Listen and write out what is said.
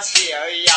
妻儿呀，